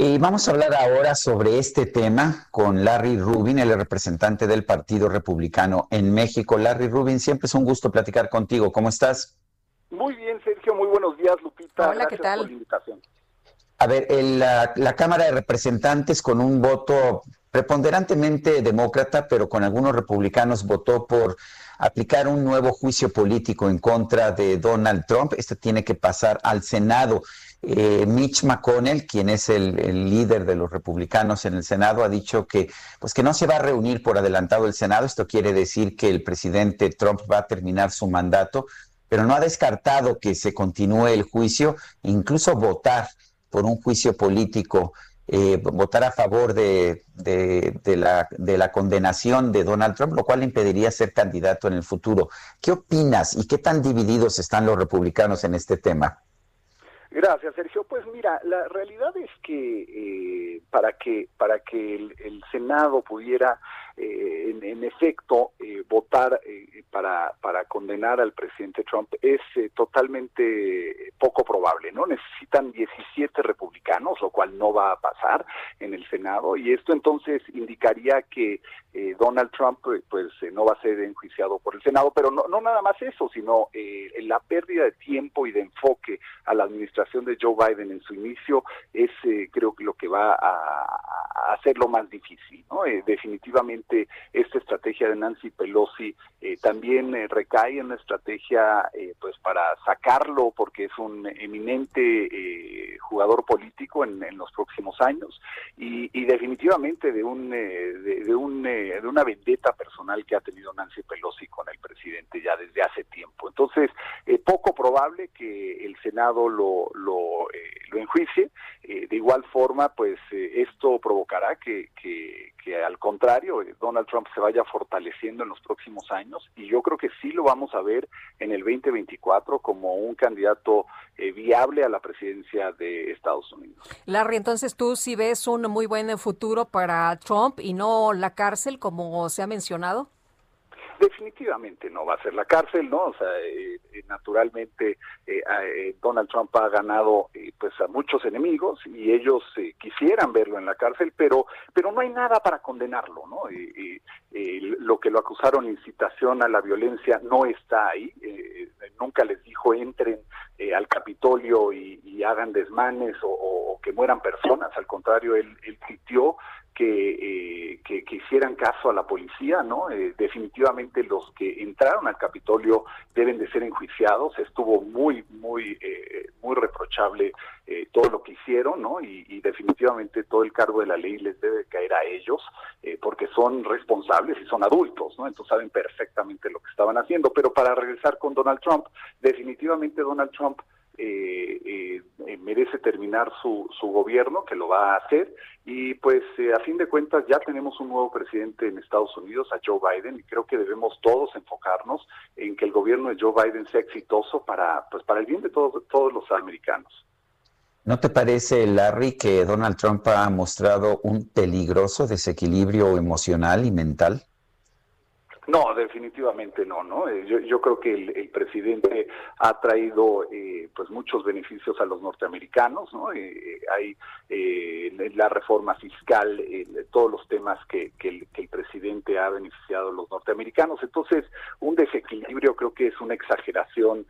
Y vamos a hablar ahora sobre este tema con Larry Rubin, el representante del Partido Republicano en México. Larry Rubin, siempre es un gusto platicar contigo. ¿Cómo estás? Muy bien, Sergio. Muy buenos días, Lupita. Hola, ¿qué tal? Por la invitación. A ver, el, la, la Cámara de Representantes con un voto preponderantemente demócrata, pero con algunos republicanos votó por aplicar un nuevo juicio político en contra de Donald Trump. Este tiene que pasar al Senado. Eh, Mitch McConnell, quien es el, líder de los republicanos en el Senado, ha dicho que, pues que no se va a reunir por adelantado el Senado. Esto quiere decir que el presidente Trump va a terminar su mandato, pero no ha descartado que se continúe el juicio, incluso votar por un juicio político, eh, votar a favor de, la, de la condenación de Donald Trump, lo cual le impediría ser candidato en el futuro. ¿Qué opinas y qué tan divididos están los republicanos en este tema? Gracias, Sergio. Pues mira, la realidad es que eh, para que para que el, el Senado pudiera eh, en, efecto eh, votar eh, para para condenar al presidente Trump es eh, totalmente poco probable, ¿no? Necesitan 17 republicanos, lo cual no va a pasar en el Senado y esto entonces indicaría que eh, Donald Trump pues no va a ser enjuiciado por el Senado, pero no, no nada más eso, sino la pérdida de tiempo y de enfoque a la administración de Joe Biden en su inicio es creo que lo que va a, a hacerlo más difícil, ¿no? definitivamente esta estrategia de Nancy Pelosi eh, también eh, recae en una estrategia eh, pues para sacarlo porque es un eminente jugador político en, en, los próximos años y, y definitivamente de un de, de, un de una vendetta personal que ha tenido Nancy Pelosi con el presidente ya desde hace tiempo. Entonces poco probable que el Senado lo lo, lo enjuicie de igual forma pues esto provocará que, que, que al contrario Donald Trump se vaya fortaleciendo en los próximos años y yo creo que sí lo vamos a ver en el 2024 como un candidato eh, viable a la presidencia de Estados Unidos. Larry, entonces tú sí ves un muy buen futuro para Trump y no la cárcel como se ha mencionado definitivamente no va a ser la cárcel, ¿no? O sea, eh, naturalmente eh, eh, Donald Trump ha ganado eh, pues a muchos enemigos y ellos quisieran verlo en la cárcel, pero pero no hay nada para condenarlo, ¿no? lo que lo acusaron incitación a la violencia no está ahí, nunca les dijo entren al Capitolio y, hagan desmanes o, que mueran personas, al contrario, él, él que, eh, que, hicieran caso a la policía, ¿no? Eh, definitivamente los que entraron al Capitolio deben de ser enjuiciados. Estuvo muy, muy, eh, muy reprochable eh, todo lo que hicieron, ¿no? Y, y, definitivamente todo el cargo de la ley les debe caer a ellos, eh, porque son responsables y son adultos, ¿no? Entonces saben perfectamente lo que estaban haciendo. Pero para regresar con Donald Trump, definitivamente Donald Trump eh, eh, merece terminar su, su gobierno, que lo va a hacer, y pues eh, a fin de cuentas ya tenemos un nuevo presidente en Estados Unidos, a Joe Biden, y creo que debemos todos enfocarnos en que el gobierno de Joe Biden sea exitoso para, pues, para el bien de todos, todos los americanos. ¿No te parece, Larry, que Donald Trump ha mostrado un peligroso desequilibrio emocional y mental? No, definitivamente no, ¿no? Yo, yo creo que el, presidente ha traído eh, pues muchos beneficios a los norteamericanos, ¿no? Eh, hay eh, la reforma fiscal, todos los temas que, que, el, que, el, presidente ha beneficiado a los norteamericanos. Entonces, un desequilibrio creo que es una exageración,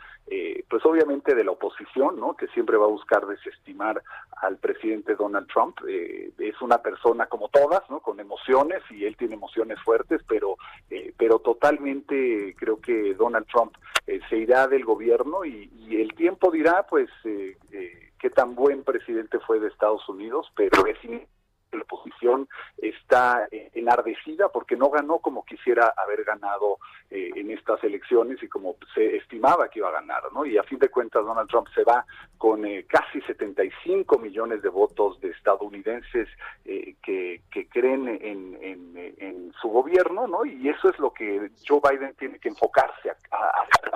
pues obviamente de la oposición, ¿no? Que siempre va a buscar desestimar al presidente Donald Trump. es una persona como todas, ¿no? Con emociones y él tiene emociones fuertes, pero pero totalmente creo que Donald Trump eh, se irá del gobierno y, y, el tiempo dirá pues eh, eh, qué tan buen presidente fue de Estados Unidos, pero es la oposición está en enardecida porque no ganó como quisiera haber ganado eh, en estas elecciones y como se estimaba que iba a ganar, ¿no? Y a fin de cuentas Donald Trump se va con eh, casi 75 millones de votos de estadounidenses eh, que, creen en, en, su gobierno, ¿no? Y eso es lo que Joe Biden tiene que enfocarse a,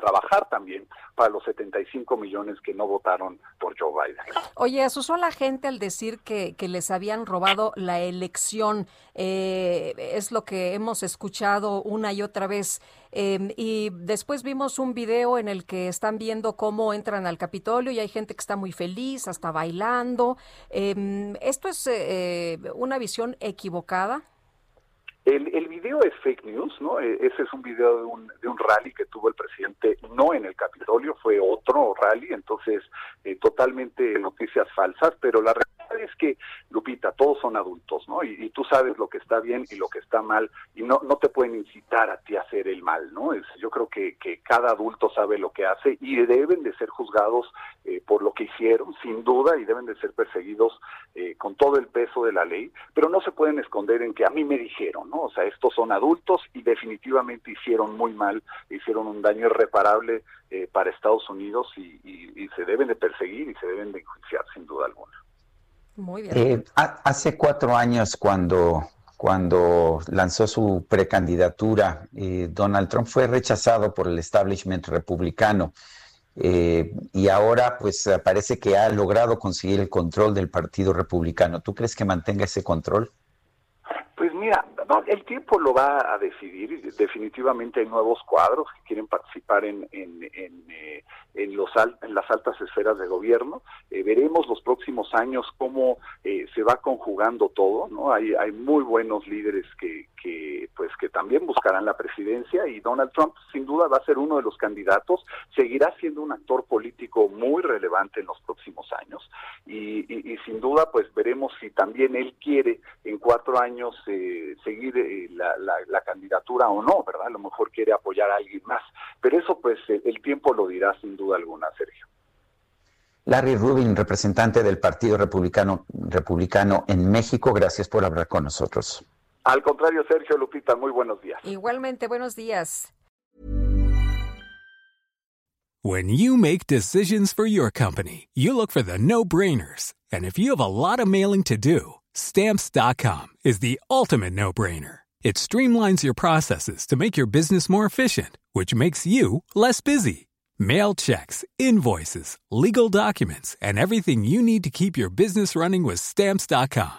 trabajar también para los 75 millones que no votaron por Joe Biden. Oye, asusó a la gente al decir que, que les habían robado la elección. es lo que hemos escuchado una y otra vez. Em, y después vimos un video en el que están viendo cómo entran al Capitolio y hay gente que está muy feliz, hasta bailando. Em, ¿Esto es eh, una visión equivocada? El, el, video es fake news, ¿no? E, ese es un video de un, de un rally que tuvo el presidente, no en el Capitolio, fue otro rally, entonces eh, totalmente noticias falsas, pero la realidad es que, Lupita, todos son adultos, ¿no? Y, tú sabes lo que está bien y lo que está mal, y no, no te pueden incitar a ti a hacer el mal, ¿no? Es, yo creo que, que cada adulto sabe lo que hace y deben de ser juzgados eh, por lo que hicieron, sin duda, y deben de ser perseguidos eh, con todo el peso de la ley, pero no se pueden esconder en que a mí me dijeron, ¿no? O sea, estos son adultos y definitivamente hicieron muy mal, hicieron un daño irreparable eh, para Estados Unidos y, se deben de perseguir y se deben de enjuiciar sin duda alguna. Muy bien. Eh, hace cuatro años cuando cuando lanzó su precandidatura, eh, Donald Trump fue rechazado por el establishment republicano. y ahora pues parece que ha logrado conseguir el control del Partido Republicano. ¿Tú crees que mantenga ese control? Pues mira, el tiempo lo va a decidir. Definitivamente hay nuevos cuadros que quieren participar en, en, en, eh, los en las altas esferas de gobierno. Eh, veremos los próximos años cómo eh, se va conjugando todo. ¿no? Hay, hay muy buenos líderes que también buscarán la presidencia y Donald Trump sin duda va a ser uno de los candidatos. Seguirá siendo un actor político muy relevante en los próximos años y, sin duda pues veremos si también él quiere en cuatro años eh, seguir eh, la, candidatura o no, ¿verdad? A lo mejor quiere apoyar a alguien más, pero eso pues el tiempo lo dirá sin duda alguna, Sergio. Larry Rubin, representante del Partido Republicano, Republicano en México, gracias por hablar con nosotros. Al contrario, Sergio Lupita, muy buenos días. Igualmente, buenos días. When you make decisions for your company, you look for the no-brainers. And if you have a lot of mailing to do, Stamps.com is the ultimate no brainer. It streamlines your processes to make your business more efficient, which makes you less busy. Mail checks, invoices, legal documents, and everything you need to keep your business running with Stamps.com.